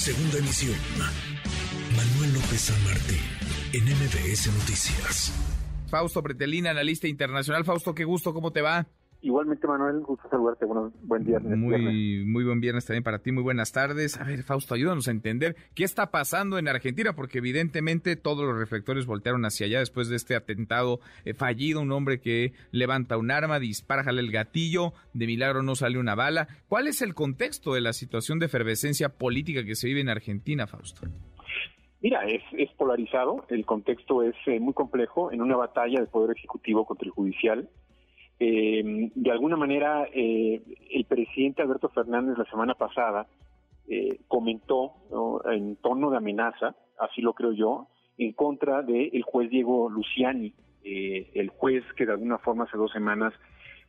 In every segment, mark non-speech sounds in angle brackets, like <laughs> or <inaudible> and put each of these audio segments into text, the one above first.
Segunda emisión. Manuel López San Martín, en MBS Noticias. Fausto Pretelina, analista internacional. Fausto, qué gusto, ¿cómo te va? Igualmente, Manuel, gusto saludarte. Bueno, buen viernes. Muy, muy buen viernes también para ti. Muy buenas tardes. A ver, Fausto, ayúdanos a entender qué está pasando en Argentina, porque evidentemente todos los reflectores voltearon hacia allá después de este atentado eh, fallido. Un hombre que levanta un arma, dispara, jala el gatillo, de milagro no sale una bala. ¿Cuál es el contexto de la situación de efervescencia política que se vive en Argentina, Fausto? Mira, es, es polarizado. El contexto es eh, muy complejo en una batalla del Poder Ejecutivo contra el Judicial eh, de alguna manera, eh, el presidente Alberto Fernández la semana pasada eh, comentó en tono de amenaza, así lo creo yo, en contra del juez Diego Luciani, eh, el juez que de alguna forma hace dos semanas,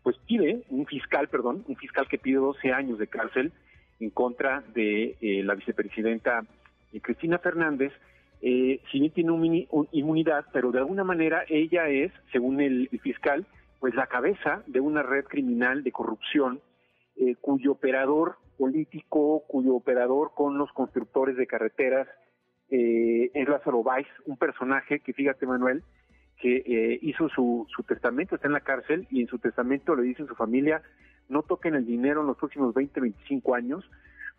pues pide, un fiscal, perdón, un fiscal que pide 12 años de cárcel en contra de eh, la vicepresidenta Cristina Fernández, si bien tiene un, inmunidad, pero de alguna manera ella es, según el fiscal, pues la cabeza de una red criminal de corrupción eh, cuyo operador político, cuyo operador con los constructores de carreteras eh, es Lázaro Báez, un personaje que fíjate Manuel, que eh, hizo su, su testamento, está en la cárcel y en su testamento le dice a su familia no toquen el dinero en los próximos 20, 25 años,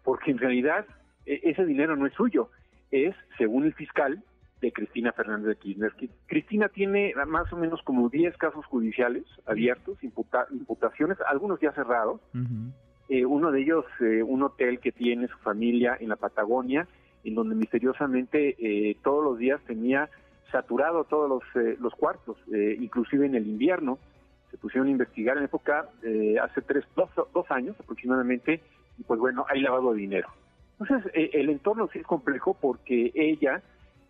porque en realidad e, ese dinero no es suyo, es, según el fiscal, de Cristina Fernández de Kirchner. Cristina tiene más o menos como 10 casos judiciales abiertos, imputaciones, algunos ya cerrados. Eh, uno de ellos, eh, un hotel que tiene su familia en la Patagonia, en donde misteriosamente eh, todos los días tenía saturado todos los, los cuartos, inclusive en el invierno. Se pusieron a investigar en época, hace tres, dos, dos años aproximadamente, y pues bueno, hay lavado de dinero. Entonces, el entorno sí es complejo porque ella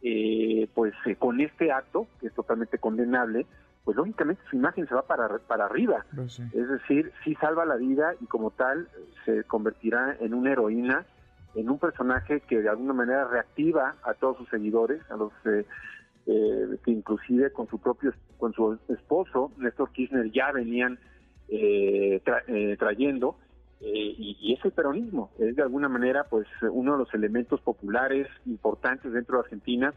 eh, pues eh, con este acto, que es totalmente condenable, pues lógicamente su imagen se va para, para arriba. Pues es decir, sí salva la vida y como tal se convertirá en una heroína, en un personaje que de alguna manera reactiva a todos sus seguidores, a los eh, eh, que inclusive con su propio, con su esposo, Néstor Kirchner, ya venían trayendo. Y, y, es el peronismo, es de alguna manera pues uno de los elementos populares importantes dentro de Argentina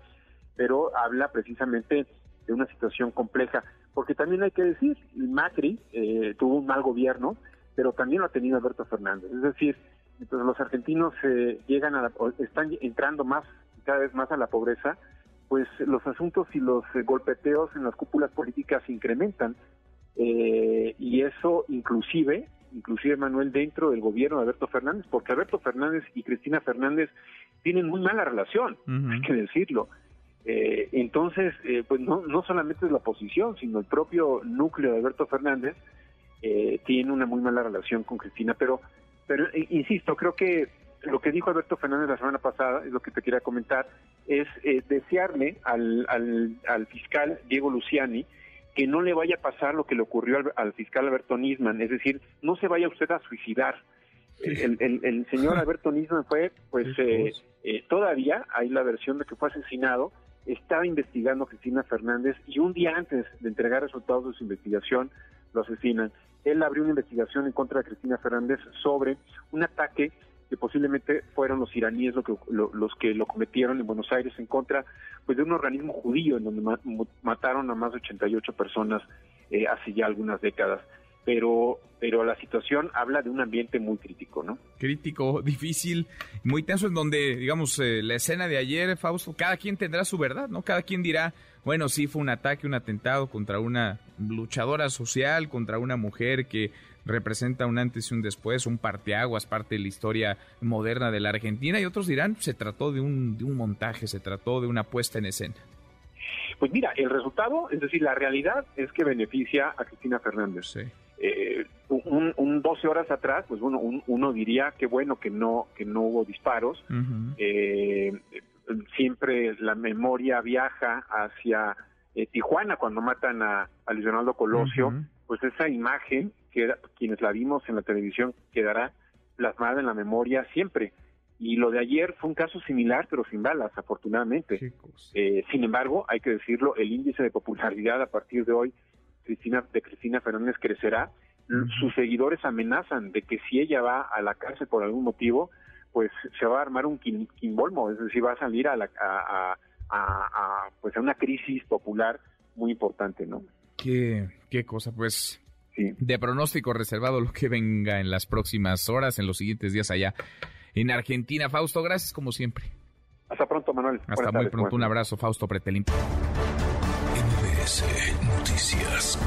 pero habla precisamente de una situación compleja, porque también hay que decir, Macri eh, tuvo un mal gobierno, pero también lo ha tenido Alberto Fernández, es decir, mientras los argentinos eh, llegan a están entrando más cada vez más a la pobreza, pues los asuntos y los eh, golpeteos en las cúpulas políticas incrementan y eso inclusive inclusive Manuel dentro del gobierno de Alberto Fernández, porque Alberto Fernández y Cristina Fernández tienen muy mala relación, hay que decirlo. Eh, entonces, eh, pues no, no solamente es la oposición, sino el propio núcleo de Alberto Fernández eh, tiene una muy mala relación con Cristina, pero, pero insisto, creo que lo que dijo Alberto Fernández la semana pasada, es lo que te quería comentar, es desearle al, al, fiscal Diego Luciani que no le vaya a pasar lo que le ocurrió al, fiscal Alberto Nisman, es decir, no se vaya usted a suicidar. El, el, señor <laughs> Alberto Nisman fue, pues, todavía hay la versión de que fue asesinado, estaba investigando a Cristina Fernández y un día antes de entregar resultados de su investigación lo asesinan. Él abrió una investigación en contra de Cristina Fernández sobre un ataque posiblemente fueron los iraníes lo que, los que lo cometieron en Buenos Aires en contra pues de un organismo judío en donde mataron a más de 88 personas eh, hace ya algunas décadas pero pero la situación habla de un ambiente muy crítico, ¿no? Crítico, difícil, muy tenso, en donde, digamos, eh, la escena de ayer, Fausto, cada quien tendrá su verdad, ¿no? Cada quien dirá, bueno, sí fue un ataque, un atentado contra una luchadora social, contra una mujer que representa un antes y un después, un parteaguas, parte de la historia moderna de la Argentina, y otros dirán, se trató de un, de un montaje, se trató de una puesta en escena. Pues mira, el resultado, es decir, la realidad es que beneficia a Cristina Fernández. Sí eh, un, un, 12 horas atrás, pues uno, uno diría que bueno que no que no hubo disparos. eh, siempre la memoria viaja hacia eh, Tijuana cuando matan a, a Luis Colosio, pues esa imagen que quienes la vimos en la televisión quedará plasmada en la memoria siempre. Y lo de ayer fue un caso similar, pero sin balas, afortunadamente. Eh, sin embargo, hay que decirlo, el índice de popularidad a partir de hoy Cristina, de Cristina Fernández crecerá. Sus seguidores amenazan de que si ella va a la cárcel por algún motivo, pues se va a armar un quimbolmo, es decir, va a salir a, la, a, a, pues a una crisis popular muy importante, ¿no? Qué, qué cosa, pues de pronóstico reservado lo que venga en las próximas horas, en los siguientes días allá en Argentina. Fausto, gracias como siempre. Hasta pronto, Manuel. Hasta muy pronto. Un abrazo, Fausto Pretelín. NBS Noticias.